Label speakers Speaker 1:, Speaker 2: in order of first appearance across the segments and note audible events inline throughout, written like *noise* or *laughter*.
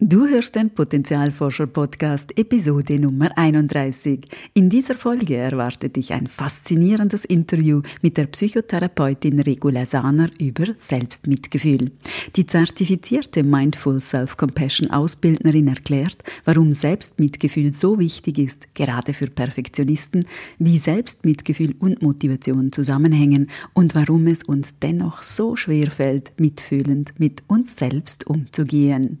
Speaker 1: Du hörst den Potenzialforscher Podcast Episode Nummer 31. In dieser Folge erwartet dich ein faszinierendes Interview mit der Psychotherapeutin Regula Sahner über Selbstmitgefühl. Die zertifizierte Mindful Self-Compassion Ausbildnerin erklärt, warum Selbstmitgefühl so wichtig ist, gerade für Perfektionisten, wie Selbstmitgefühl und Motivation zusammenhängen und warum es uns dennoch so schwer fällt, mitfühlend mit uns selbst umzugehen.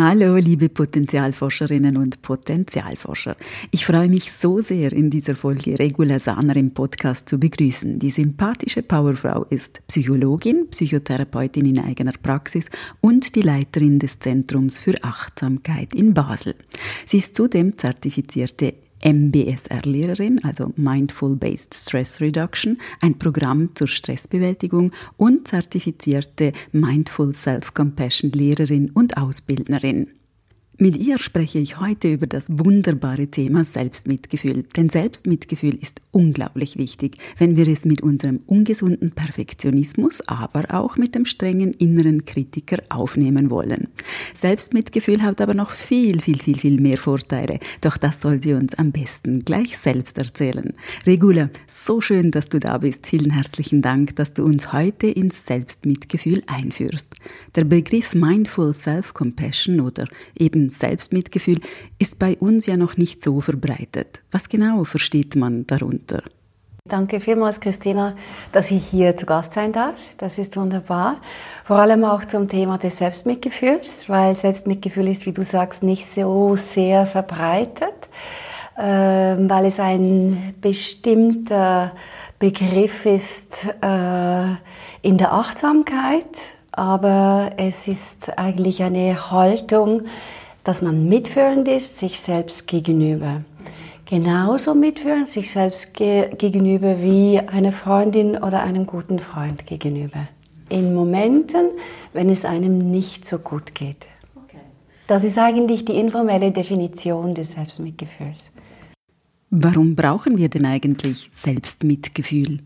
Speaker 1: Hallo, liebe Potenzialforscherinnen und Potenzialforscher. Ich freue mich so sehr, in dieser Folge Regula Sahner im Podcast zu begrüßen. Die sympathische Powerfrau ist Psychologin, Psychotherapeutin in eigener Praxis und die Leiterin des Zentrums für Achtsamkeit in Basel. Sie ist zudem zertifizierte MBSR-Lehrerin, also Mindful Based Stress Reduction, ein Programm zur Stressbewältigung und zertifizierte Mindful Self-Compassion-Lehrerin und Ausbildnerin. Mit ihr spreche ich heute über das wunderbare Thema Selbstmitgefühl. Denn Selbstmitgefühl ist unglaublich wichtig, wenn wir es mit unserem ungesunden Perfektionismus, aber auch mit dem strengen inneren Kritiker aufnehmen wollen. Selbstmitgefühl hat aber noch viel, viel, viel, viel mehr Vorteile. Doch das soll sie uns am besten gleich selbst erzählen. Regula, so schön, dass du da bist. Vielen herzlichen Dank, dass du uns heute ins Selbstmitgefühl einführst. Der Begriff Mindful Self-Compassion oder eben Selbstmitgefühl ist bei uns ja noch nicht so verbreitet. Was genau versteht man darunter?
Speaker 2: Danke vielmals, Christina, dass ich hier zu Gast sein darf. Das ist wunderbar. Vor allem auch zum Thema des Selbstmitgefühls, weil Selbstmitgefühl ist, wie du sagst, nicht so sehr verbreitet, ähm, weil es ein bestimmter Begriff ist äh, in der Achtsamkeit, aber es ist eigentlich eine Haltung, dass man mitfühlend ist sich selbst gegenüber. Genauso mitfühlen sich selbst ge gegenüber wie eine Freundin oder einem guten Freund gegenüber. In Momenten, wenn es einem nicht so gut geht. Das ist eigentlich die informelle Definition des Selbstmitgefühls.
Speaker 1: Warum brauchen wir denn eigentlich Selbstmitgefühl?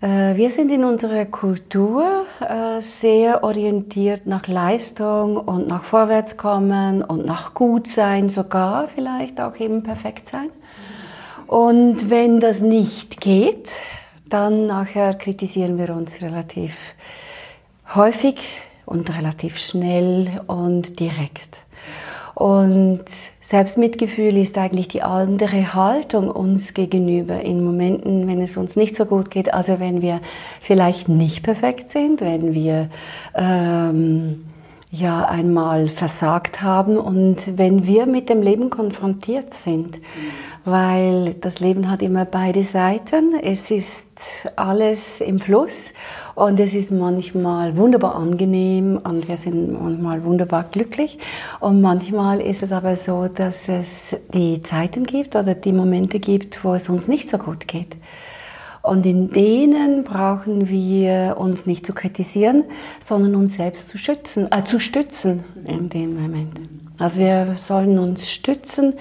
Speaker 2: Äh, wir sind in unserer Kultur äh, sehr orientiert nach Leistung und nach Vorwärtskommen und nach Gutsein, sogar vielleicht auch eben perfekt sein. Und wenn das nicht geht, dann nachher kritisieren wir uns relativ häufig und relativ schnell und direkt. Und Selbstmitgefühl ist eigentlich die andere Haltung uns gegenüber in Momenten, wenn es uns nicht so gut geht. Also wenn wir vielleicht nicht perfekt sind, wenn wir ähm, ja einmal versagt haben und wenn wir mit dem Leben konfrontiert sind. Weil das Leben hat immer beide Seiten. Es ist alles im Fluss und es ist manchmal wunderbar angenehm und wir sind manchmal wunderbar glücklich. Und manchmal ist es aber so, dass es die Zeiten gibt oder die Momente gibt, wo es uns nicht so gut geht. Und in denen brauchen wir uns nicht zu kritisieren, sondern uns selbst zu schützen, äh, zu stützen in dem Moment. Also wir sollen uns stützen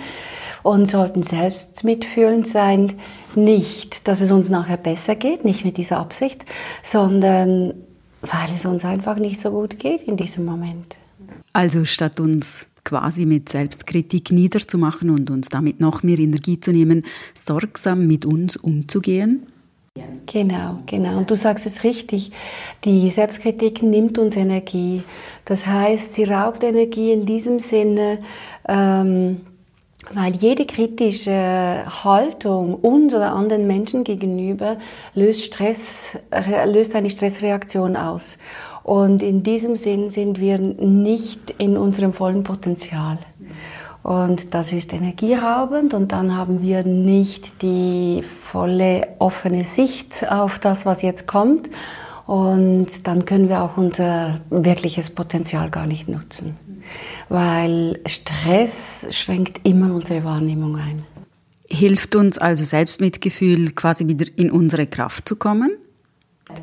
Speaker 2: und sollten selbst mitfühlend sein, nicht, dass es uns nachher besser geht, nicht mit dieser Absicht, sondern weil es uns einfach nicht so gut geht in diesem Moment.
Speaker 1: Also statt uns quasi mit Selbstkritik niederzumachen und uns damit noch mehr Energie zu nehmen, sorgsam mit uns umzugehen?
Speaker 2: Genau, genau. Und du sagst es richtig. Die Selbstkritik nimmt uns Energie. Das heißt, sie raubt Energie in diesem Sinne, ähm, weil jede kritische Haltung uns oder anderen Menschen gegenüber löst, Stress, löst eine Stressreaktion aus. Und in diesem Sinn sind wir nicht in unserem vollen Potenzial. Und das ist energieraubend und dann haben wir nicht die volle offene Sicht auf das, was jetzt kommt. Und dann können wir auch unser wirkliches Potenzial gar nicht nutzen weil Stress schränkt immer unsere Wahrnehmung ein.
Speaker 1: Hilft uns also Selbstmitgefühl quasi wieder in unsere Kraft zu kommen?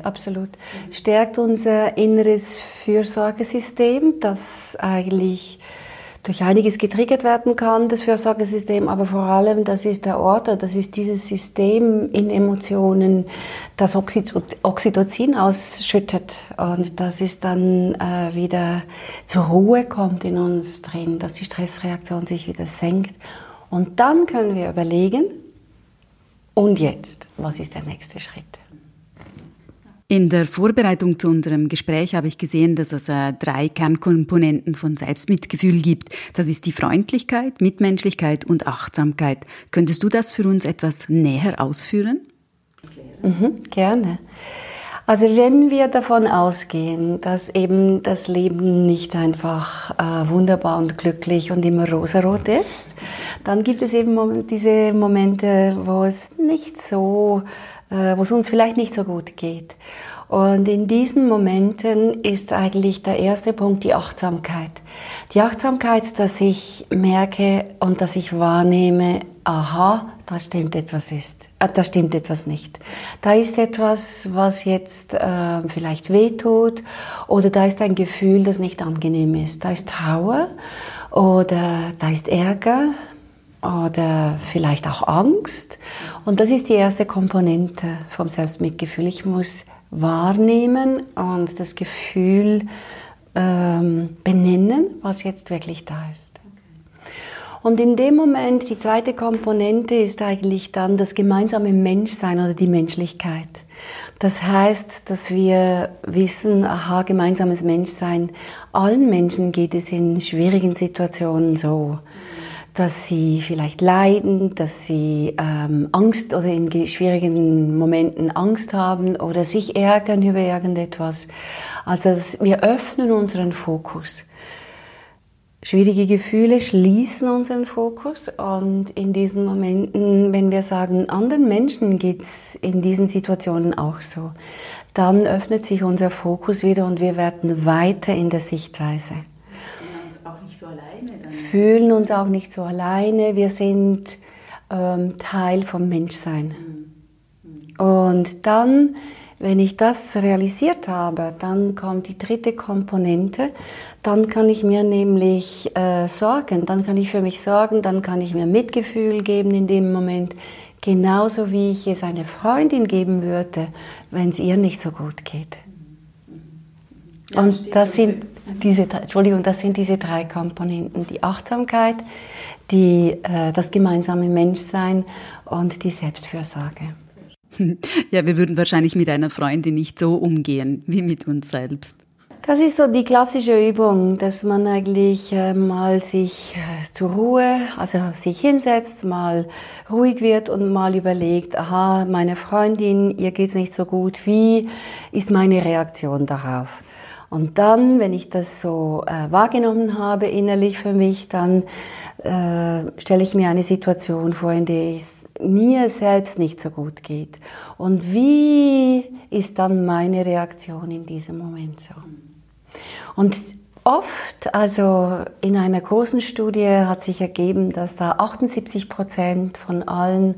Speaker 2: Absolut. Stärkt unser inneres Fürsorgesystem, das eigentlich durch einiges getriggert werden kann, das Fürsorgesystem, aber vor allem, das ist der Ort, das ist dieses System in Emotionen, das Oxytocin ausschüttet und das ist dann äh, wieder zur Ruhe kommt in uns drin, dass die Stressreaktion sich wieder senkt und dann können wir überlegen, und jetzt, was ist der nächste Schritt?
Speaker 1: In der Vorbereitung zu unserem Gespräch habe ich gesehen, dass es äh, drei Kernkomponenten von Selbstmitgefühl gibt. Das ist die Freundlichkeit, Mitmenschlichkeit und Achtsamkeit. Könntest du das für uns etwas näher ausführen?
Speaker 2: Mhm, gerne. Also wenn wir davon ausgehen, dass eben das Leben nicht einfach äh, wunderbar und glücklich und immer rosarot ist, dann gibt es eben diese Momente, wo es nicht so wo es uns vielleicht nicht so gut geht. Und in diesen Momenten ist eigentlich der erste Punkt die Achtsamkeit. Die Achtsamkeit, dass ich merke und dass ich wahrnehme, aha, da stimmt etwas ist, äh, da stimmt etwas nicht. Da ist etwas, was jetzt äh, vielleicht wehtut oder da ist ein Gefühl, das nicht angenehm ist. Da ist Trauer oder da ist Ärger, oder vielleicht auch Angst. Und das ist die erste Komponente vom Selbstmitgefühl. Ich muss wahrnehmen und das Gefühl ähm, benennen, was jetzt wirklich da ist. Und in dem Moment, die zweite Komponente ist eigentlich dann das gemeinsame Menschsein oder die Menschlichkeit. Das heißt, dass wir wissen, aha, gemeinsames Menschsein, allen Menschen geht es in schwierigen Situationen so dass sie vielleicht leiden, dass sie ähm, Angst oder in schwierigen Momenten Angst haben oder sich ärgern über irgendetwas. Also wir öffnen unseren Fokus. Schwierige Gefühle schließen unseren Fokus und in diesen Momenten, wenn wir sagen, anderen Menschen geht's in diesen Situationen auch so, dann öffnet sich unser Fokus wieder und wir werden weiter in der Sichtweise. Fühlen uns auch nicht so alleine. Wir sind ähm, Teil vom Menschsein. Und dann, wenn ich das realisiert habe, dann kommt die dritte Komponente. Dann kann ich mir nämlich äh, sorgen. Dann kann ich für mich sorgen. Dann kann ich mir Mitgefühl geben in dem Moment. Genauso wie ich es einer Freundin geben würde, wenn es ihr nicht so gut geht. Ja, und das sind diese, Entschuldigung, das sind diese drei Komponenten. Die Achtsamkeit, die, äh, das gemeinsame Menschsein und die Selbstfürsorge. *laughs*
Speaker 1: Ja, wir würden wahrscheinlich mit einer Freundin nicht so umgehen wie mit uns selbst.
Speaker 2: Das ist so die klassische Übung, dass man eigentlich äh, mal sich äh, zur Ruhe, also sich hinsetzt, mal ruhig wird und mal überlegt, aha, meine Freundin, ihr geht's nicht so gut, wie ist meine Reaktion darauf? Und dann, wenn ich das so äh, wahrgenommen habe innerlich für mich, dann äh, stelle ich mir eine Situation vor, in der es mir selbst nicht so gut geht. Und wie ist dann meine Reaktion in diesem Moment so? Und oft, also in einer großen Studie hat sich ergeben, dass da 78 Prozent von allen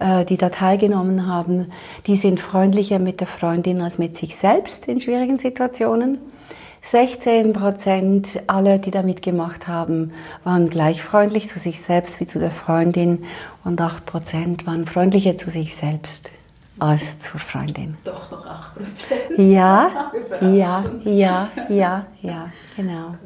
Speaker 2: äh, die da teilgenommen haben, die sind freundlicher mit der Freundin als mit sich selbst in schwierigen Situationen. 16 Prozent aller, die da mitgemacht haben, waren gleich freundlich zu sich selbst wie zu der Freundin und 8 Prozent waren freundlicher zu sich selbst als zur Freundin.
Speaker 1: Doch noch 8 Prozent.
Speaker 2: Ja, *laughs* ja, ja, ja, ja, genau.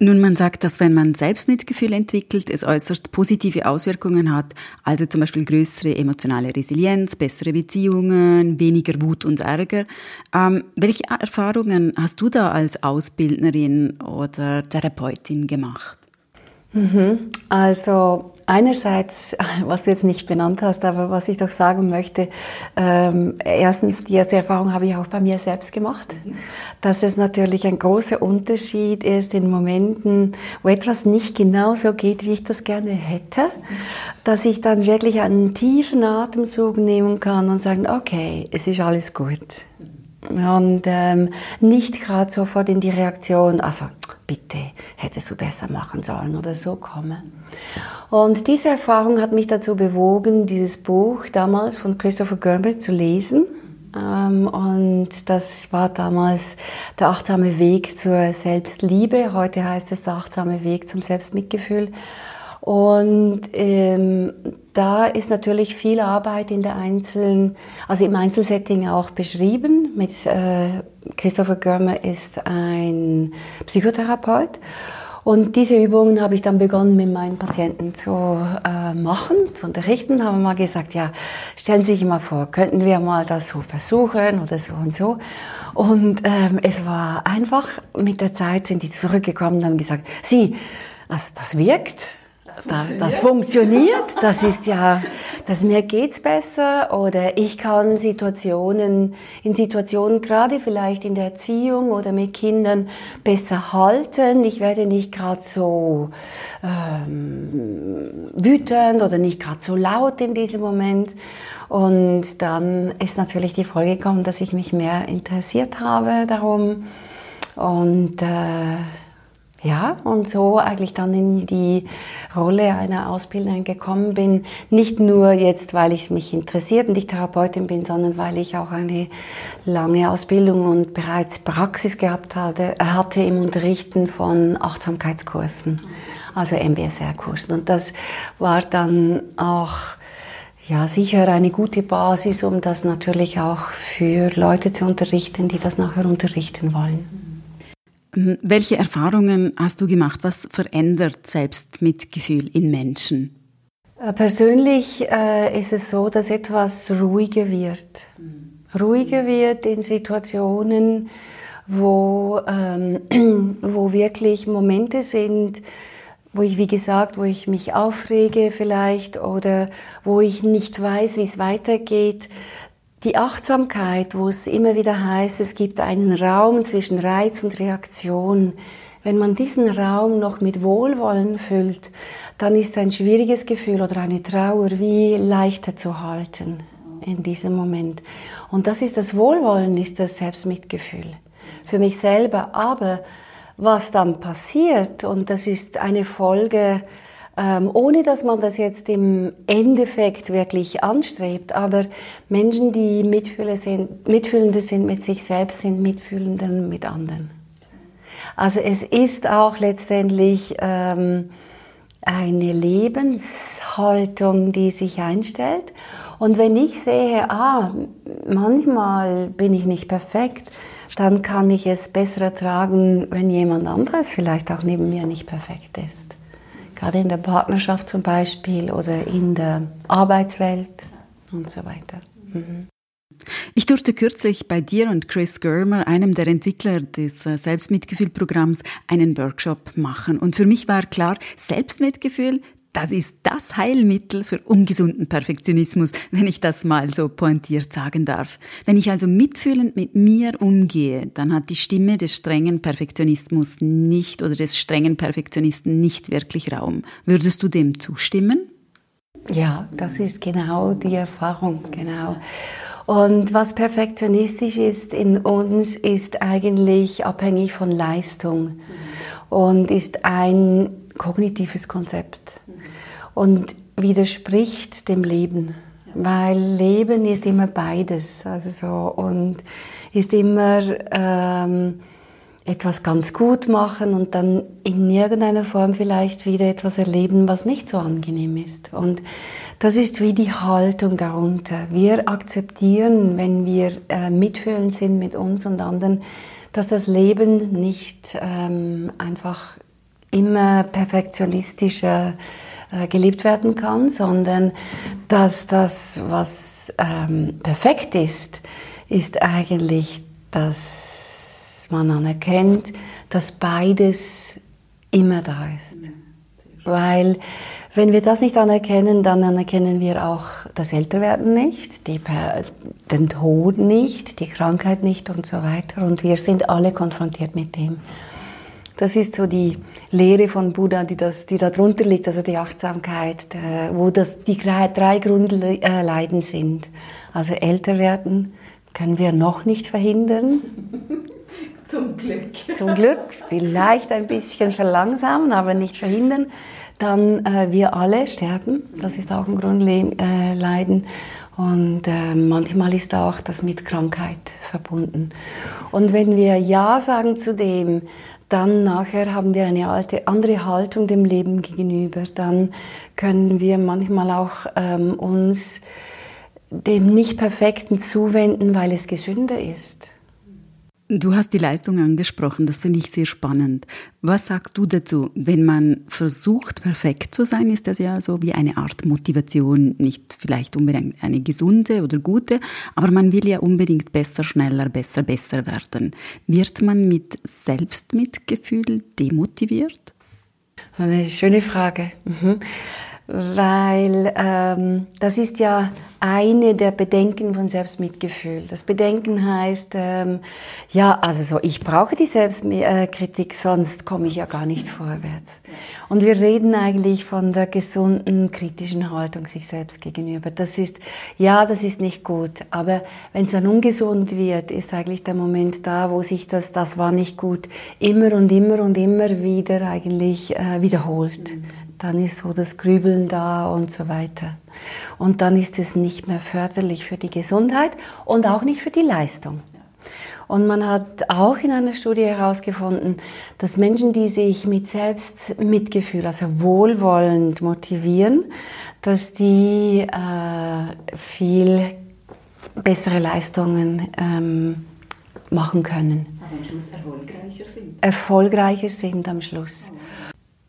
Speaker 1: Nun, man sagt, dass wenn man Selbstmitgefühl entwickelt, es äußerst positive Auswirkungen hat, also zum Beispiel größere emotionale Resilienz, bessere Beziehungen, weniger Wut und Ärger. Ähm, welche Erfahrungen hast du da als Ausbildnerin oder Therapeutin gemacht?
Speaker 2: Mhm. Also einerseits, *laughs* was du jetzt nicht benannt hast, aber was ich doch sagen möchte, ähm, erstens, die Erfahrung habe ich auch bei mir selbst gemacht, dass es natürlich ein großer Unterschied ist in Momenten, wo etwas nicht genauso geht, wie ich das gerne hätte, dass ich dann wirklich einen tiefen Atemzug nehmen kann und sagen, okay, es ist alles gut. Und ähm, nicht gerade sofort in die Reaktion, also bitte hättest du besser machen sollen oder so kommen. Und diese Erfahrung hat mich dazu bewogen, dieses Buch damals von Christopher Gerber zu lesen. Ähm, und das war damals der achtsame Weg zur Selbstliebe. Heute heißt es der achtsame Weg zum Selbstmitgefühl. Und ähm, da ist natürlich viel Arbeit in der Einzelnen, also im Einzelsetting auch beschrieben. Mit äh, Christopher Görmer ist ein Psychotherapeut. Und diese Übungen habe ich dann begonnen mit meinen Patienten zu äh, machen, zu unterrichten. Haben mal gesagt, ja, stellen Sie sich mal vor, könnten wir mal das so versuchen oder so und so. Und ähm, es war einfach, mit der Zeit sind die zurückgekommen und haben gesagt, Sie, also das wirkt, das funktioniert. das funktioniert, das ist ja, das mir geht's besser oder ich kann Situationen, in Situationen gerade vielleicht in der Erziehung oder mit Kindern besser halten. Ich werde nicht gerade so ähm, wütend oder nicht gerade so laut in diesem Moment. Und dann ist natürlich die Folge gekommen, dass ich mich mehr interessiert habe darum und äh, ja, und so eigentlich dann in die Rolle einer Ausbilderin gekommen bin. Nicht nur jetzt, weil ich mich interessiert und ich Therapeutin bin, sondern weil ich auch eine lange Ausbildung und bereits Praxis gehabt hatte, hatte im Unterrichten von Achtsamkeitskursen, also MBSR-Kursen. Und das war dann auch ja, sicher eine gute Basis, um das natürlich auch für Leute zu unterrichten, die das nachher unterrichten wollen.
Speaker 1: Ähm, welche Erfahrungen hast du gemacht? Was verändert Selbstmitgefühl in Menschen?
Speaker 2: Äh, persönlich äh, ist es so, dass etwas ruhiger wird. Ruhiger wird in Situationen, wo, ähm, *clears throat* wo wirklich Momente sind, wo ich, wie gesagt, wo ich mich aufrege vielleicht oder wo ich nicht weiß, wie es weitergeht die Achtsamkeit, wo es immer wieder heißt, es gibt einen Raum zwischen Reiz und Reaktion. Wenn man diesen Raum noch mit Wohlwollen füllt, dann ist ein schwieriges Gefühl oder eine Trauer wie leichter zu halten in diesem Moment. Und das ist das Wohlwollen, ist das Selbstmitgefühl für mich selber. Aber was dann passiert, und das ist eine Folge ähm, ohne dass man das jetzt im Endeffekt wirklich anstrebt. Aber Menschen, die Mitfühler sind, Mitfühlende sind mit sich selbst, sind Mitfühlende mit anderen. Also es ist auch letztendlich ähm, eine Lebenshaltung, die sich einstellt. Und wenn ich sehe, ah, manchmal bin ich nicht perfekt, dann kann ich es besser ertragen, wenn jemand anderes vielleicht auch neben mir nicht perfekt ist gerade in der Partnerschaft zum Beispiel oder in der Arbeitswelt und so weiter. Mhm.
Speaker 1: Ich durfte kürzlich bei dir und Chris Germer, einem der Entwickler des äh, Selbstmitgefühl-Programms, einen Workshop machen. Und für mich war klar, Selbstmitgefühl, das ist das Heilmittel für ungesunden Perfektionismus, wenn ich das mal so pointiert sagen darf. Wenn ich also mitfühlend mit mir umgehe, dann hat die Stimme des strengen Perfektionismus nicht oder des strengen Perfektionisten nicht wirklich Raum. Würdest du dem zustimmen?
Speaker 2: Ja, das ist genau die Erfahrung, genau. Und was perfektionistisch ist in uns, ist eigentlich abhängig von Leistung und ist ein kognitives Konzept und widerspricht dem Leben, weil Leben ist immer beides, also so und ist immer ähm, etwas ganz gut machen und dann in irgendeiner Form vielleicht wieder etwas erleben, was nicht so angenehm ist. Und das ist wie die Haltung darunter. Wir akzeptieren, wenn wir äh, mitfühlend sind mit uns und anderen, dass das Leben nicht ähm, einfach immer perfektionistischer äh, gelebt werden kann, sondern dass das, was ähm, perfekt ist, ist eigentlich, dass man anerkennt, dass beides immer da ist. Weil wenn wir das nicht anerkennen, dann anerkennen wir auch das Älterwerden nicht, die, den Tod nicht, die Krankheit nicht und so weiter. Und wir sind alle konfrontiert mit dem. Das ist so die Lehre von Buddha, die, das, die da drunter liegt, also die Achtsamkeit, der, wo das die drei Grundleiden sind. Also älter werden können wir noch nicht verhindern. *laughs*
Speaker 1: Zum Glück.
Speaker 2: Zum Glück, vielleicht ein bisschen verlangsamen, aber nicht verhindern. Dann äh, wir alle sterben, das ist auch ein Grundleiden. Und äh, manchmal ist auch das mit Krankheit verbunden. Und wenn wir Ja sagen zu dem, dann nachher haben wir eine alte, andere Haltung dem Leben gegenüber. Dann können wir manchmal auch ähm, uns dem Nicht-Perfekten zuwenden, weil es gesünder ist.
Speaker 1: Du hast die Leistung angesprochen, das finde ich sehr spannend. Was sagst du dazu? Wenn man versucht, perfekt zu sein, ist das ja so wie eine Art Motivation, nicht vielleicht unbedingt eine gesunde oder gute, aber man will ja unbedingt besser, schneller, besser, besser werden. Wird man mit Selbstmitgefühl demotiviert?
Speaker 2: Eine schöne Frage. Mhm weil ähm, das ist ja eine der Bedenken von Selbstmitgefühl. Das Bedenken heißt, ähm, ja, also so, ich brauche die Selbstkritik, sonst komme ich ja gar nicht vorwärts. Und wir reden eigentlich von der gesunden, kritischen Haltung sich selbst gegenüber. Das ist, ja, das ist nicht gut, aber wenn es dann ungesund wird, ist eigentlich der Moment da, wo sich das, das war nicht gut, immer und immer und immer wieder eigentlich äh, wiederholt. Mhm dann ist so das Grübeln da und so weiter. Und dann ist es nicht mehr förderlich für die Gesundheit und auch nicht für die Leistung. Und man hat auch in einer Studie herausgefunden, dass Menschen, die sich mit Selbstmitgefühl, also wohlwollend motivieren, dass die äh, viel bessere Leistungen ähm, machen können.
Speaker 1: Also am Schluss erfolgreicher sind.
Speaker 2: Erfolgreicher sind am Schluss.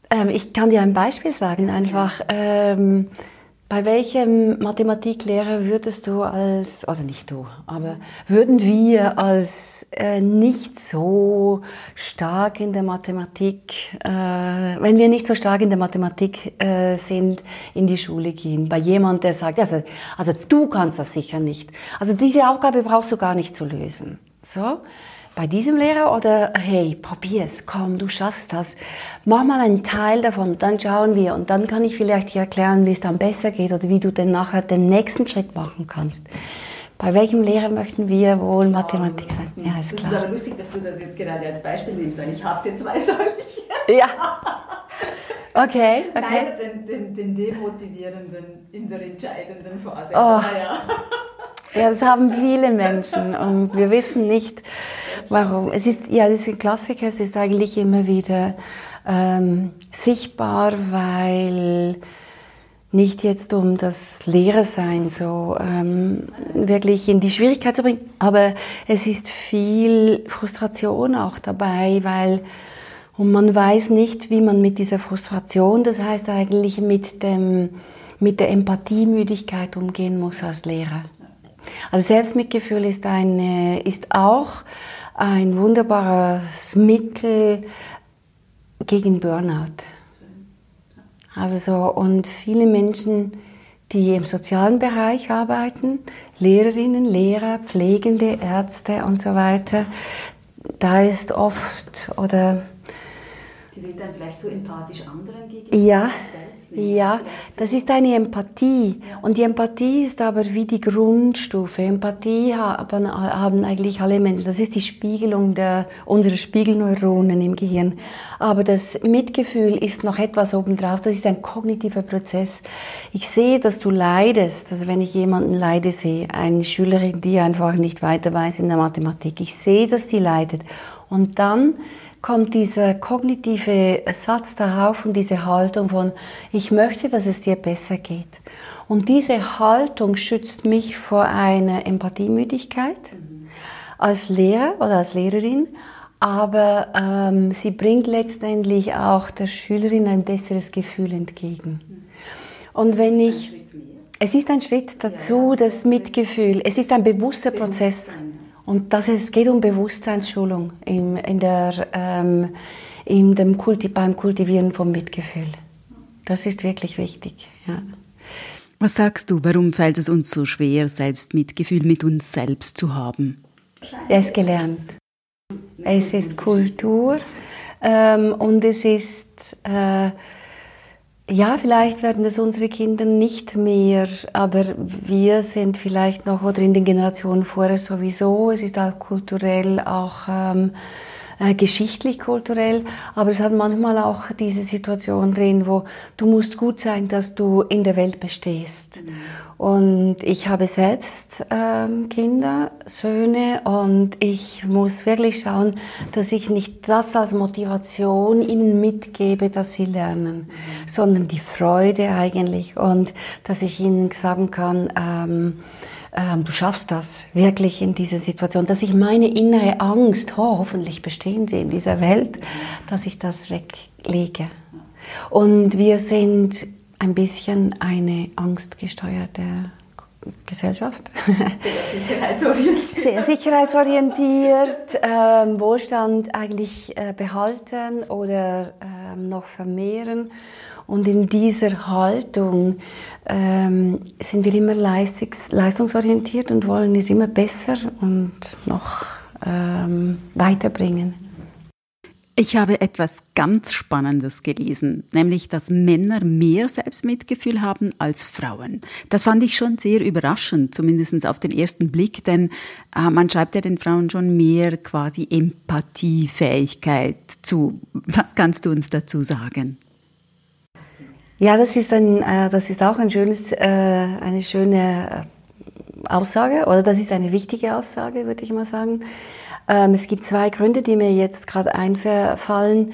Speaker 2: Ähm, ich kann dir ein Beispiel sagen, einfach. Ähm, bei welchem Mathematiklehrer würdest du als, oder nicht du, aber würden wir als äh, nicht so stark in der Mathematik, äh, wenn wir nicht so stark in der Mathematik äh, sind, in die Schule gehen? Bei jemand, der sagt, also, also du kannst das sicher nicht. Also diese Aufgabe brauchst du gar nicht zu lösen. So? Bei diesem Lehrer oder hey, probier's, komm, du schaffst das. Mach mal einen Teil davon, dann schauen wir und dann kann ich vielleicht dir erklären, wie es dann besser geht oder wie du dann nachher den nächsten Schritt machen kannst. Bei welchem Lehrer möchten wir wohl Mathematik sein?
Speaker 1: Ja, ist das klar. ist aber lustig, dass du das jetzt gerade als Beispiel nimmst, weil ich habe dir zwei *laughs* solche.
Speaker 2: Ja. Okay, *laughs* okay.
Speaker 1: Leider den, den, den demotivierenden in der entscheidenden Phase. Oh. Ja. *laughs*
Speaker 2: ja, das haben viele Menschen und wir wissen nicht, Warum? Es ist, ja, das ist ein Klassiker, es ist eigentlich immer wieder ähm, sichtbar, weil nicht jetzt um das Lehrersein so ähm, wirklich in die Schwierigkeit zu bringen, aber es ist viel Frustration auch dabei, weil und man weiß nicht, wie man mit dieser Frustration, das heißt eigentlich mit dem mit der Empathiemüdigkeit umgehen muss als Lehrer. Also Selbstmitgefühl ist eine ist auch ein wunderbares Mittel gegen Burnout. Also so, und viele Menschen, die im sozialen Bereich arbeiten, Lehrerinnen, Lehrer, Pflegende, Ärzte und so weiter, da ist oft oder
Speaker 1: die sind dann vielleicht so empathisch anderen gegenüber.
Speaker 2: Ja, ja, das ist eine Empathie. Und die Empathie ist aber wie die Grundstufe. Empathie haben, haben eigentlich alle Menschen. Das ist die Spiegelung der, unserer Spiegelneuronen im Gehirn. Aber das Mitgefühl ist noch etwas obendrauf. Das ist ein kognitiver Prozess. Ich sehe, dass du leidest. Also wenn ich jemanden leide sehe, eine Schülerin, die einfach nicht weiter weiß in der Mathematik. Ich sehe, dass die leidet. Und dann kommt dieser kognitive Satz darauf und diese Haltung von, ich möchte, dass es dir besser geht. Und diese Haltung schützt mich vor einer Empathiemüdigkeit als Lehrer oder als Lehrerin, aber ähm, sie bringt letztendlich auch der Schülerin ein besseres Gefühl entgegen. Und wenn ich, es ist ein Schritt dazu, das Mitgefühl, es ist ein bewusster Prozess. Und das ist, es geht um Bewusstseinsschulung in, in der, ähm, in dem Kulti, beim Kultivieren vom Mitgefühl. Das ist wirklich wichtig. Ja.
Speaker 1: Was sagst du, warum fällt es uns so schwer, Selbstmitgefühl mit uns selbst zu haben?
Speaker 2: Es ist gelernt. Es ist Kultur ähm, und es ist äh, ja, vielleicht werden es unsere Kinder nicht mehr, aber wir sind vielleicht noch oder in den Generationen vorher sowieso. Es ist auch kulturell auch ähm, äh, geschichtlich, kulturell, aber es hat manchmal auch diese Situation drin, wo du musst gut sein, dass du in der Welt bestehst. Mhm. Und ich habe selbst ähm, Kinder, Söhne und ich muss wirklich schauen, dass ich nicht das als Motivation ihnen mitgebe, dass sie lernen, mhm. sondern die Freude eigentlich und dass ich ihnen sagen kann, ähm, ähm, du schaffst das wirklich in dieser Situation, dass ich meine innere Angst, oh, hoffentlich bestehen sie in dieser Welt, dass ich das weglege. Und wir sind ein bisschen eine angstgesteuerte Gesellschaft.
Speaker 1: Sehr sicherheitsorientiert.
Speaker 2: Sehr sicherheitsorientiert, ähm, Wohlstand eigentlich äh, behalten oder ähm, noch vermehren. Und in dieser Haltung ähm, sind wir immer leistungsorientiert und wollen es immer besser und noch ähm, weiterbringen.
Speaker 1: Ich habe etwas ganz Spannendes gelesen, nämlich dass Männer mehr Selbstmitgefühl haben als Frauen. Das fand ich schon sehr überraschend, zumindest auf den ersten Blick, denn äh, man schreibt ja den Frauen schon mehr quasi Empathiefähigkeit zu. Was kannst du uns dazu sagen?
Speaker 2: Ja, das ist, ein, äh, das ist auch ein schönes, äh, eine schöne äh, Aussage oder das ist eine wichtige Aussage, würde ich mal sagen. Ähm, es gibt zwei Gründe, die mir jetzt gerade einfallen.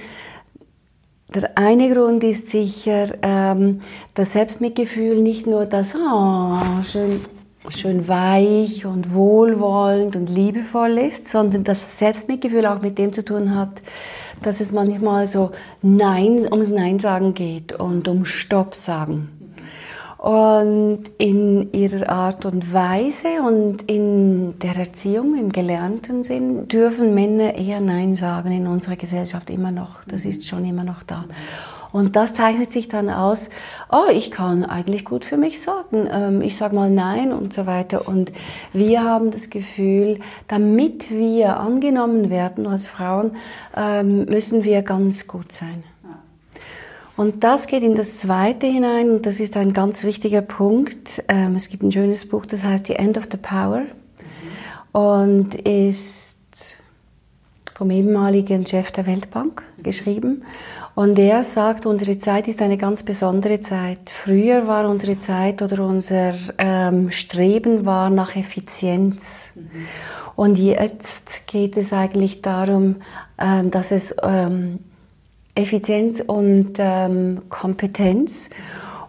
Speaker 2: Der eine Grund ist sicher ähm, das Selbstmitgefühl, nicht nur das oh, schön, schön weich und wohlwollend und liebevoll ist, sondern das Selbstmitgefühl auch mit dem zu tun hat, dass es manchmal so Nein, ums Nein sagen geht und um Stopp sagen. Und in ihrer Art und Weise und in der Erziehung, im gelernten Sinn, dürfen Männer eher Nein sagen in unserer Gesellschaft immer noch. Das ist schon immer noch da. Und das zeichnet sich dann aus, oh, ich kann eigentlich gut für mich sorgen, ähm, ich sage mal Nein und so weiter. Und wir haben das Gefühl, damit wir angenommen werden als Frauen, ähm, müssen wir ganz gut sein. Und das geht in das zweite hinein und das ist ein ganz wichtiger Punkt. Ähm, es gibt ein schönes Buch, das heißt The End of the Power und ist vom ehemaligen Chef der Weltbank geschrieben. Und er sagt, unsere Zeit ist eine ganz besondere Zeit. Früher war unsere Zeit oder unser ähm, Streben war nach Effizienz. Mhm. Und jetzt geht es eigentlich darum, ähm, dass es ähm, Effizienz und ähm, Kompetenz.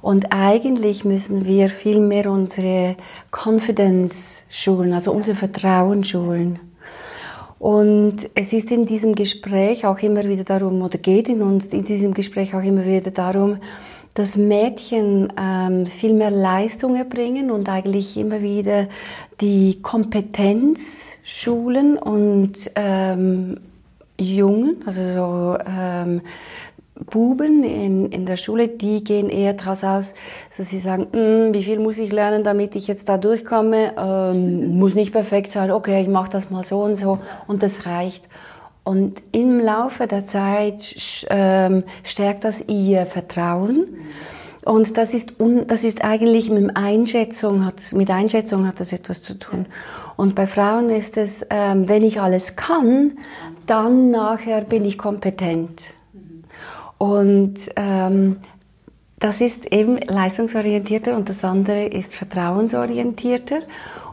Speaker 2: Und eigentlich müssen wir viel mehr unsere Confidence schulen, also unser Vertrauen schulen. Und es ist in diesem Gespräch auch immer wieder darum, oder geht in uns in diesem Gespräch auch immer wieder darum, dass Mädchen ähm, viel mehr Leistung erbringen und eigentlich immer wieder die Kompetenz schulen und ähm, Jungen, also so ähm, Buben in, in der Schule, die gehen eher daraus aus, dass sie sagen, mm, wie viel muss ich lernen, damit ich jetzt da durchkomme, ähm, *laughs* muss nicht perfekt sein, okay, ich mache das mal so und so und das reicht. Und im Laufe der Zeit ähm, stärkt das ihr Vertrauen. Und das ist, un, das ist eigentlich mit Einschätzung, hat, mit Einschätzung hat das etwas zu tun. Und bei Frauen ist es, ähm, wenn ich alles kann, dann nachher bin ich kompetent. Und ähm, das ist eben leistungsorientierter und das andere ist vertrauensorientierter.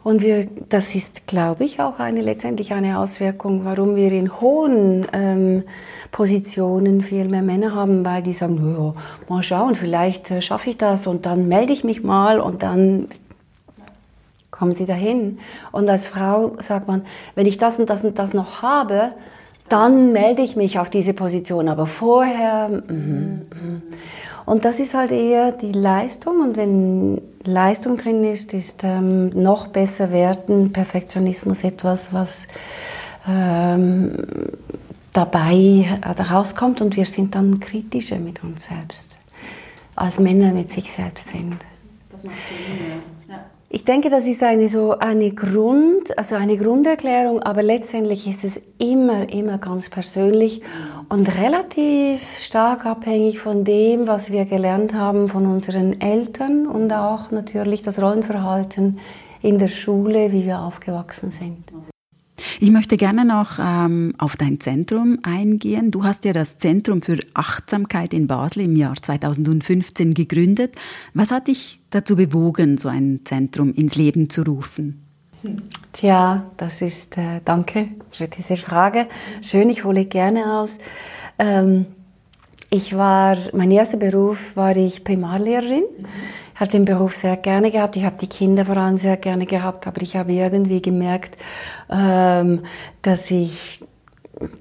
Speaker 2: Und wir, das ist, glaube ich, auch eine, letztendlich eine Auswirkung, warum wir in hohen ähm, Positionen viel mehr Männer haben, weil die sagen, ja, mal schauen, vielleicht äh, schaffe ich das und dann melde ich mich mal und dann kommen sie dahin. Und als Frau sagt man, wenn ich das und das und das noch habe, dann melde ich mich auf diese Position. Aber vorher. Mm, mm. Und das ist halt eher die Leistung. Und wenn Leistung drin ist, ist ähm, noch besser werden Perfektionismus etwas, was ähm, dabei äh, rauskommt. Und wir sind dann kritischer mit uns selbst, als Männer mit sich selbst sind. Das macht Sinn, ja. Ich denke, das ist eine so eine Grund, also eine Grunderklärung, aber letztendlich ist es immer, immer ganz persönlich und relativ stark abhängig von dem, was wir gelernt haben von unseren Eltern und auch natürlich das Rollenverhalten in der Schule, wie wir aufgewachsen sind.
Speaker 1: Ich möchte gerne noch ähm, auf dein Zentrum eingehen. Du hast ja das Zentrum für Achtsamkeit in Basel im Jahr 2015 gegründet. Was hat dich dazu bewogen, so ein Zentrum ins Leben zu rufen?
Speaker 2: Tja, das ist, äh, danke für diese Frage. Schön, ich hole gerne aus. Ähm, ich war, mein erster Beruf war ich Primarlehrerin. Habe den Beruf sehr gerne gehabt. Ich habe die Kinder vor allem sehr gerne gehabt, aber ich habe irgendwie gemerkt, ähm, dass ich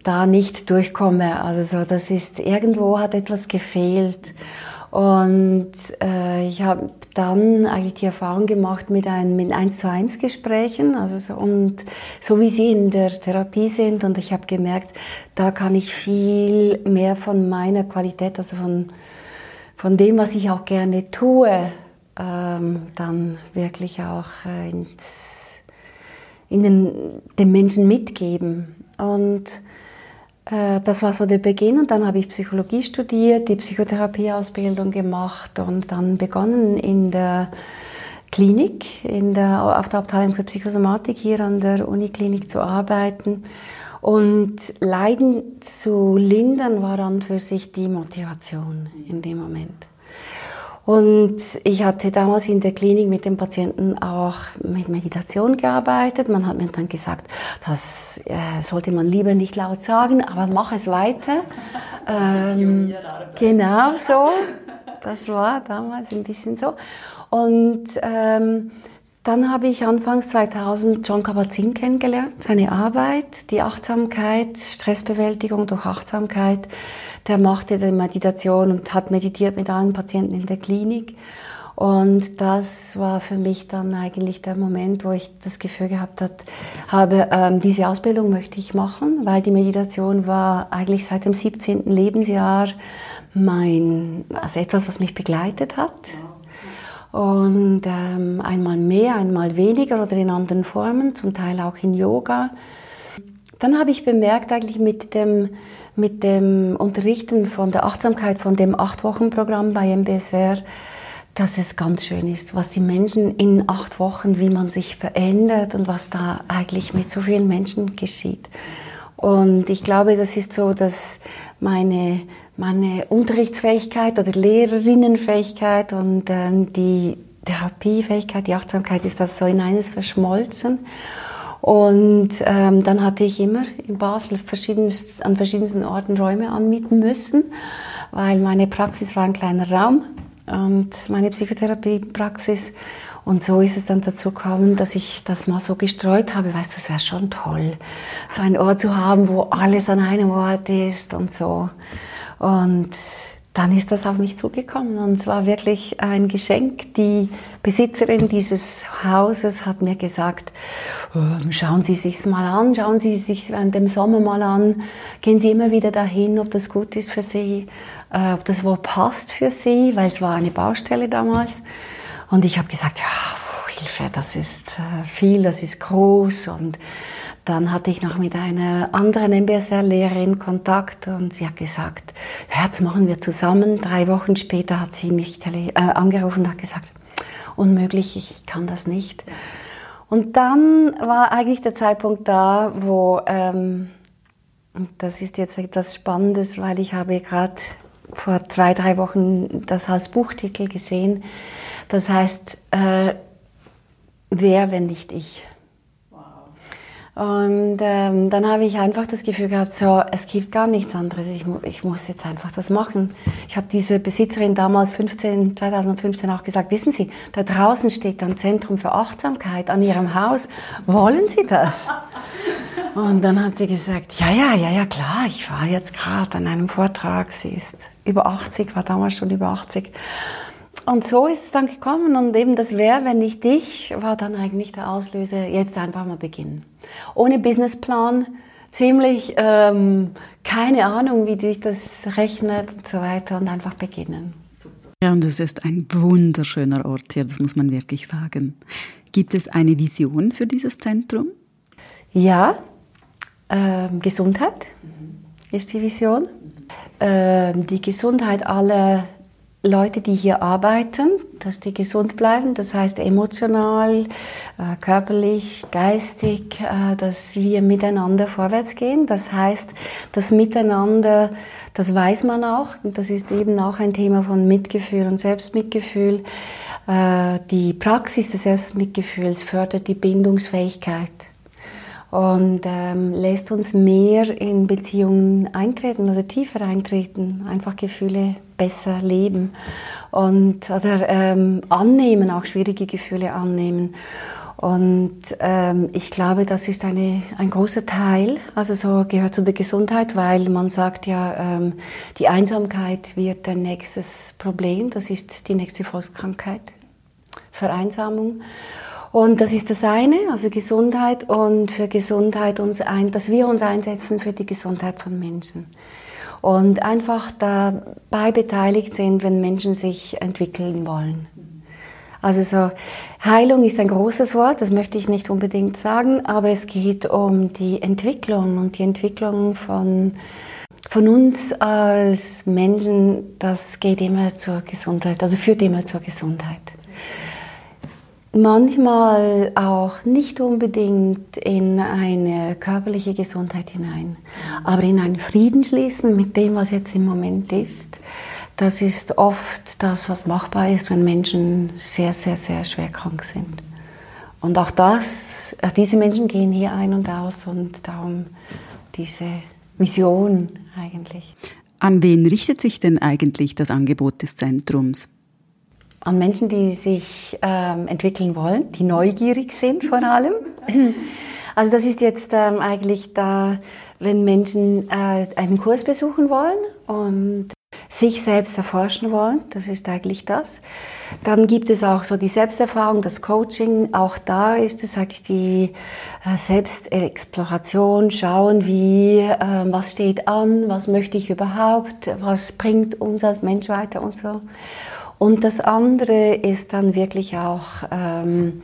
Speaker 2: da nicht durchkomme. Also so, das ist irgendwo hat etwas gefehlt. Und äh, ich habe dann eigentlich die Erfahrung gemacht mit, ein, mit 1 zu 1 Gesprächen, also so, und so wie Sie in der Therapie sind. Und ich habe gemerkt, da kann ich viel mehr von meiner Qualität, also von, von dem, was ich auch gerne tue, ähm, dann wirklich auch äh, ins, in den, den Menschen mitgeben. Und äh, das war so der Beginn und dann habe ich Psychologie studiert, die Psychotherapieausbildung gemacht und dann begonnen in der Klinik, in der, auf der Abteilung für Psychosomatik hier an der Uniklinik zu arbeiten. Und Leiden zu lindern war an für sich die Motivation in dem Moment. Und ich hatte damals in der Klinik mit den Patienten auch mit Meditation gearbeitet. Man hat mir dann gesagt, das äh, sollte man lieber nicht laut sagen, aber mach es weiter. *laughs* ähm, genau so. Das war damals ein bisschen so. Und ähm, dann habe ich anfangs 2000 John Kabat-Zinn kennengelernt, seine Arbeit, die Achtsamkeit, Stressbewältigung durch Achtsamkeit der machte die Meditation und hat meditiert mit allen Patienten in der Klinik. Und das war für mich dann eigentlich der Moment, wo ich das Gefühl gehabt habe, ähm, diese Ausbildung möchte ich machen, weil die Meditation war eigentlich seit dem 17. Lebensjahr mein, also etwas, was mich begleitet hat. Und ähm, einmal mehr, einmal weniger oder in anderen Formen, zum Teil auch in Yoga. Dann habe ich bemerkt, eigentlich mit dem mit dem Unterrichten von der Achtsamkeit, von dem Acht-Wochen-Programm bei MBSR, dass es ganz schön ist, was die Menschen in acht Wochen, wie man sich verändert und was da eigentlich mit so vielen Menschen geschieht. Und ich glaube, das ist so, dass meine, meine Unterrichtsfähigkeit oder Lehrerinnenfähigkeit und ähm, die Therapiefähigkeit, die Achtsamkeit ist das so in eines verschmolzen. Und ähm, dann hatte ich immer in Basel verschiedenst, an verschiedensten Orten Räume anmieten müssen, weil meine Praxis war ein kleiner Raum und meine Psychotherapiepraxis. Und so ist es dann dazu gekommen, dass ich das mal so gestreut habe. Weißt du, es wäre schon toll, so einen Ort zu haben, wo alles an einem Ort ist und so. Und dann ist das auf mich zugekommen und es war wirklich ein Geschenk. Die Besitzerin dieses Hauses hat mir gesagt, ähm, schauen Sie sich's mal an, schauen Sie sich während dem Sommer mal an, gehen Sie immer wieder dahin, ob das gut ist für Sie, äh, ob das wo passt für Sie, weil es war eine Baustelle damals. Und ich habe gesagt, ja, Hilfe, das ist äh, viel, das ist groß und dann hatte ich noch mit einer anderen MBSR-Lehrerin Kontakt und sie hat gesagt, jetzt machen wir zusammen. Drei Wochen später hat sie mich äh, angerufen und hat gesagt, unmöglich, ich kann das nicht. Und dann war eigentlich der Zeitpunkt da, wo, ähm, das ist jetzt etwas Spannendes, weil ich habe gerade vor zwei, drei Wochen das als Buchtitel gesehen. Das heißt, äh, wer, wenn nicht ich? Und ähm, dann habe ich einfach das Gefühl gehabt, so, es gibt gar nichts anderes, ich, ich muss jetzt einfach das machen. Ich habe diese Besitzerin damals 15, 2015 auch gesagt, wissen Sie, da draußen steht ein Zentrum für Achtsamkeit an Ihrem Haus, wollen Sie das? Und dann hat sie gesagt, ja, ja, ja, ja, klar, ich war jetzt gerade an einem Vortrag, sie ist über 80, war damals schon über 80. Und so ist es dann gekommen und eben das Wer, wenn nicht dich, war dann eigentlich der Auslöser, jetzt einfach mal beginnen. Ohne Businessplan, ziemlich ähm, keine Ahnung, wie dich das rechnet und so weiter und einfach beginnen.
Speaker 1: Ja, und es ist ein wunderschöner Ort hier, das muss man wirklich sagen. Gibt es eine Vision für dieses Zentrum?
Speaker 2: Ja, ähm, Gesundheit ist die Vision. Ähm, die Gesundheit aller Leute, die hier arbeiten, dass die gesund bleiben, das heißt emotional, äh, körperlich, geistig, äh, dass wir miteinander vorwärts gehen. Das heißt, das Miteinander, das weiß man auch, und das ist eben auch ein Thema von Mitgefühl und Selbstmitgefühl. Äh, die Praxis des Selbstmitgefühls fördert die Bindungsfähigkeit und ähm, lässt uns mehr in Beziehungen eintreten, also tiefer eintreten, einfach Gefühle besser leben und oder ähm, annehmen, auch schwierige Gefühle annehmen. Und ähm, ich glaube, das ist eine, ein großer Teil, also so gehört zu der Gesundheit, weil man sagt ja, ähm, die Einsamkeit wird ein nächstes Problem, das ist die nächste Volkskrankheit, Vereinsamung. Und das ist das eine, also Gesundheit und für Gesundheit uns ein, dass wir uns einsetzen für die Gesundheit von Menschen. Und einfach dabei beteiligt sind, wenn Menschen sich entwickeln wollen. Also so, Heilung ist ein großes Wort, das möchte ich nicht unbedingt sagen, aber es geht um die Entwicklung und die Entwicklung von, von uns als Menschen, das geht immer zur Gesundheit, also führt immer zur Gesundheit manchmal auch nicht unbedingt in eine körperliche Gesundheit hinein, aber in einen Frieden schließen mit dem, was jetzt im Moment ist. Das ist oft das, was machbar ist, wenn Menschen sehr, sehr, sehr schwer krank sind. Und auch das, also diese Menschen gehen hier ein und aus und darum diese Vision eigentlich.
Speaker 1: An wen richtet sich denn eigentlich das Angebot des Zentrums?
Speaker 2: An Menschen, die sich ähm, entwickeln wollen, die neugierig sind vor *laughs* allem. Also das ist jetzt ähm, eigentlich da, wenn Menschen äh, einen Kurs besuchen wollen und sich selbst erforschen wollen, das ist eigentlich das. Dann gibt es auch so die Selbsterfahrung, das Coaching, auch da ist es eigentlich die äh, Selbstexploration, schauen, wie, äh, was steht an, was möchte ich überhaupt, was bringt uns als Mensch weiter und so. Und das andere ist dann wirklich auch, ähm,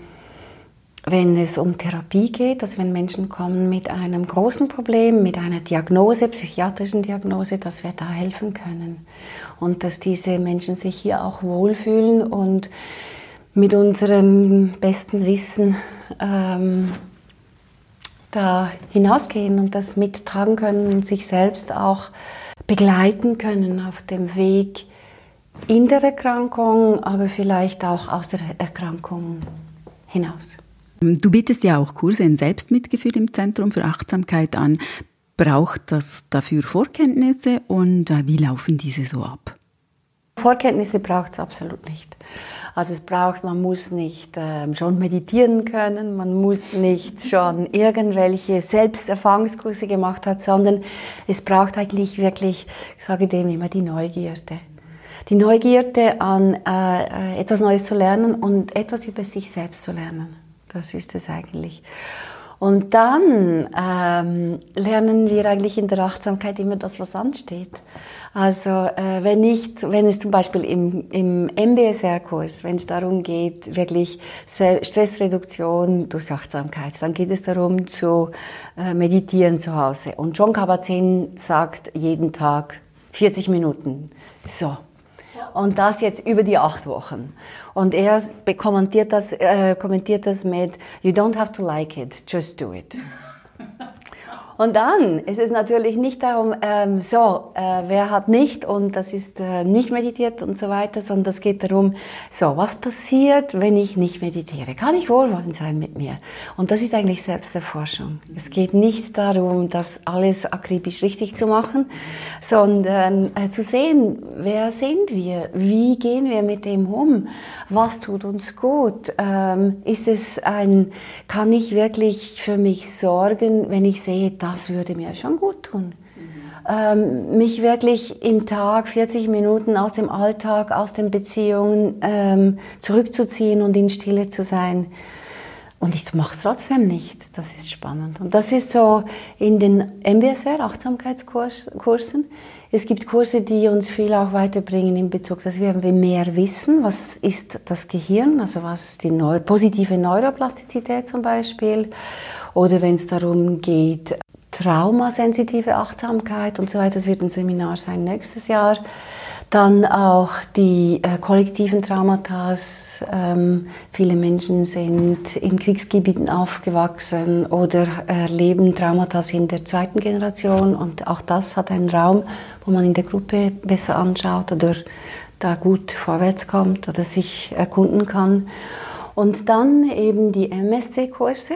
Speaker 2: wenn es um Therapie geht, dass wenn Menschen kommen mit einem großen Problem, mit einer Diagnose, psychiatrischen Diagnose, dass wir da helfen können. Und dass diese Menschen sich hier auch wohlfühlen und mit unserem besten Wissen ähm, da hinausgehen und das mittragen können und sich selbst auch begleiten können auf dem Weg in der Erkrankung, aber vielleicht auch aus der Erkrankung hinaus.
Speaker 1: Du bietest ja auch Kurse in Selbstmitgefühl im Zentrum für Achtsamkeit an. Braucht das dafür Vorkenntnisse und äh, wie laufen diese so ab?
Speaker 2: Vorkenntnisse braucht es absolut nicht. Also es braucht, man muss nicht äh, schon meditieren können, man muss nicht *laughs* schon irgendwelche Selbsterfahrungskurse gemacht haben, sondern es braucht eigentlich wirklich, ich sage dem immer, die Neugierde die Neugierde an äh, äh, etwas Neues zu lernen und etwas über sich selbst zu lernen. Das ist es eigentlich. Und dann ähm, lernen wir eigentlich in der Achtsamkeit immer das, was ansteht. Also äh, wenn, ich, wenn es zum Beispiel im, im MBSR-Kurs, wenn es darum geht, wirklich Stressreduktion durch Achtsamkeit, dann geht es darum zu äh, meditieren zu Hause. Und John Kabat-Zinn sagt jeden Tag 40 Minuten. So, und das jetzt über die acht Wochen. Und er kommentiert das, äh, kommentiert das mit, you don't have to like it, just do it. *laughs* Und dann ist es natürlich nicht darum, ähm, so, äh, wer hat nicht und das ist äh, nicht meditiert und so weiter, sondern es geht darum, so, was passiert, wenn ich nicht meditiere? Kann ich wohlwollend sein mit mir? Und das ist eigentlich Selbsterforschung. Es geht nicht darum, das alles akribisch richtig zu machen, sondern äh, zu sehen, wer sind wir? Wie gehen wir mit dem um? Was tut uns gut? Ähm, ist es ein, kann ich wirklich für mich sorgen, wenn ich sehe, das würde mir schon gut tun. Ähm, mich wirklich im Tag 40 Minuten aus dem Alltag, aus den Beziehungen ähm, zurückzuziehen und in Stille zu sein. Und ich mache es trotzdem nicht. Das ist spannend. Und das ist so in den MBSR, Achtsamkeitskursen. Es gibt Kurse, die uns viel auch weiterbringen in Bezug, dass wir mehr wissen, was ist das Gehirn, also was die Neu positive Neuroplastizität zum Beispiel. Oder wenn es darum geht, traumasensitive Achtsamkeit und so weiter. Das wird ein Seminar sein nächstes Jahr. Dann auch die äh, kollektiven Traumata. Ähm, viele Menschen sind in Kriegsgebieten aufgewachsen oder erleben Traumata in der zweiten Generation. Und auch das hat einen Raum, wo man in der Gruppe besser anschaut oder da gut vorwärts kommt oder sich erkunden kann. Und dann eben die MSC-Kurse.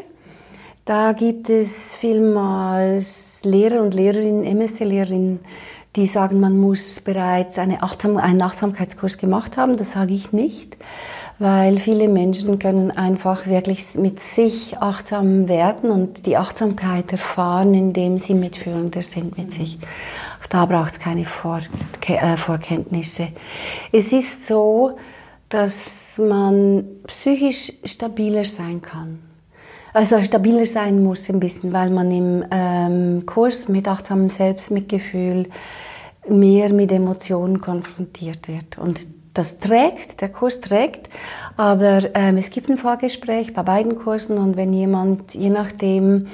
Speaker 2: Da gibt es vielmals Lehrer und Lehrerinnen, MSC-Lehrerinnen, die sagen, man muss bereits eine Achtsam einen Achtsamkeitskurs gemacht haben. Das sage ich nicht, weil viele Menschen können einfach wirklich mit sich achtsam werden und die Achtsamkeit erfahren, indem sie mitfühlender sind mit sich. Da braucht es keine Vor äh, Vorkenntnisse. Es ist so, dass man psychisch stabiler sein kann. Also stabiler sein muss ein bisschen, weil man im ähm, Kurs mit achtsamem Selbstmitgefühl mehr mit Emotionen konfrontiert wird. Und das trägt, der Kurs trägt, aber ähm, es gibt ein Vorgespräch bei beiden Kursen und wenn jemand, je nachdem,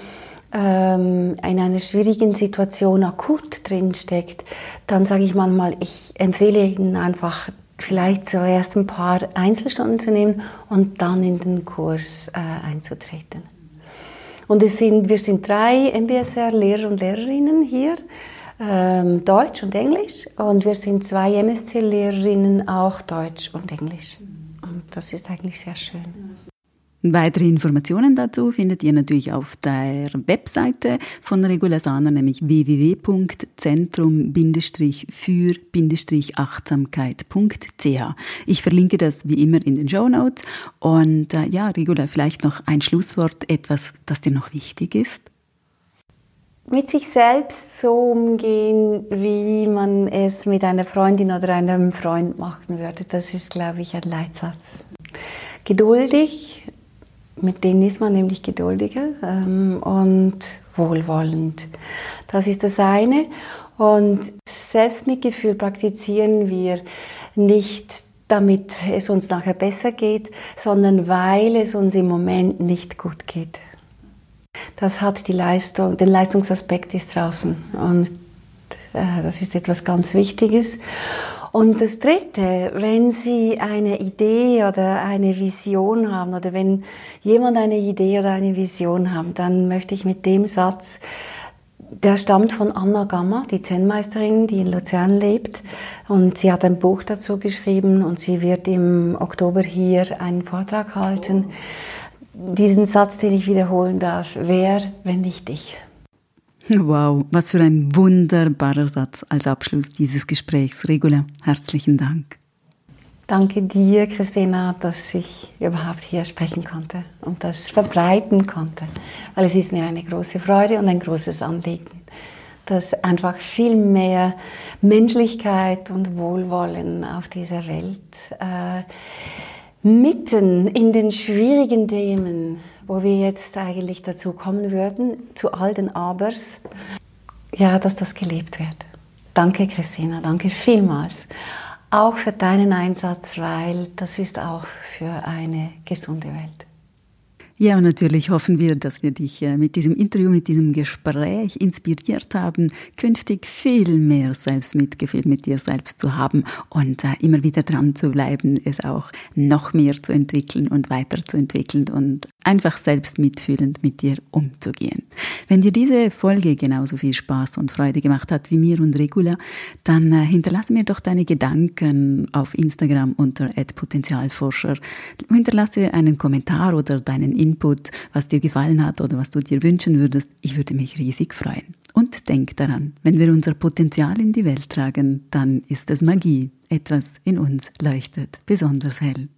Speaker 2: ähm, in einer schwierigen Situation akut drinsteckt, dann sage ich manchmal, ich empfehle Ihnen einfach vielleicht zuerst ein paar Einzelstunden zu nehmen und dann in den Kurs äh, einzutreten. Und es sind, wir sind drei MBSR-Lehrer und Lehrerinnen hier ähm, Deutsch und Englisch und wir sind zwei MSC-Lehrerinnen auch Deutsch und Englisch. Und das ist eigentlich sehr schön.
Speaker 1: Weitere Informationen dazu findet ihr natürlich auf der Webseite von Regula Sana, nämlich www.zentrum-für-achtsamkeit.ch. Ich verlinke das wie immer in den Show Notes. Und äh, ja, Regula, vielleicht noch ein Schlusswort, etwas, das dir noch wichtig ist
Speaker 2: mit sich selbst so umgehen, wie man es mit einer Freundin oder einem Freund machen würde. Das ist, glaube ich, ein Leitsatz. Geduldig, mit denen ist man nämlich geduldiger ähm, und wohlwollend. Das ist das eine. Und Selbstmitgefühl praktizieren wir nicht damit es uns nachher besser geht, sondern weil es uns im Moment nicht gut geht das hat die Leistung, den Leistungsaspekt ist draußen. Und äh, das ist etwas ganz Wichtiges. Und das Dritte, wenn Sie eine Idee oder eine Vision haben oder wenn jemand eine Idee oder eine Vision haben, dann möchte ich mit dem Satz, der stammt von Anna Gamma, die Zen-Meisterin, die in Luzern lebt. Und sie hat ein Buch dazu geschrieben und sie wird im Oktober hier einen Vortrag halten. Diesen Satz, den ich wiederholen darf, wer, wenn nicht ich.
Speaker 1: Wow, was für ein wunderbarer Satz als Abschluss dieses Gesprächs. Regula, herzlichen Dank.
Speaker 2: Danke dir, Christina, dass ich überhaupt hier sprechen konnte und das verbreiten konnte, weil es ist mir eine große Freude und ein großes Anliegen, dass einfach viel mehr Menschlichkeit und Wohlwollen auf dieser Welt äh, mitten in den schwierigen Themen, wo wir jetzt eigentlich dazu kommen würden, zu all den Abers, ja, dass das gelebt wird. Danke, Christina, danke vielmals. Auch für deinen Einsatz, weil das ist auch für eine gesunde Welt.
Speaker 1: Ja, und natürlich hoffen wir, dass wir dich äh, mit diesem Interview, mit diesem Gespräch inspiriert haben, künftig viel mehr Selbstmitgefühl mit dir selbst zu haben und äh, immer wieder dran zu bleiben, es auch noch mehr zu entwickeln und weiterzuentwickeln und einfach selbst mitfühlend mit dir umzugehen. Wenn dir diese Folge genauso viel Spaß und Freude gemacht hat wie mir und Regula, dann äh, hinterlasse mir doch deine Gedanken auf Instagram unter @potenzialforscher. Hinterlasse einen Kommentar oder deinen Input, was dir gefallen hat oder was du dir wünschen würdest. Ich würde mich riesig freuen. Und denk daran, wenn wir unser Potenzial in die Welt tragen, dann ist es Magie. Etwas in uns leuchtet besonders hell.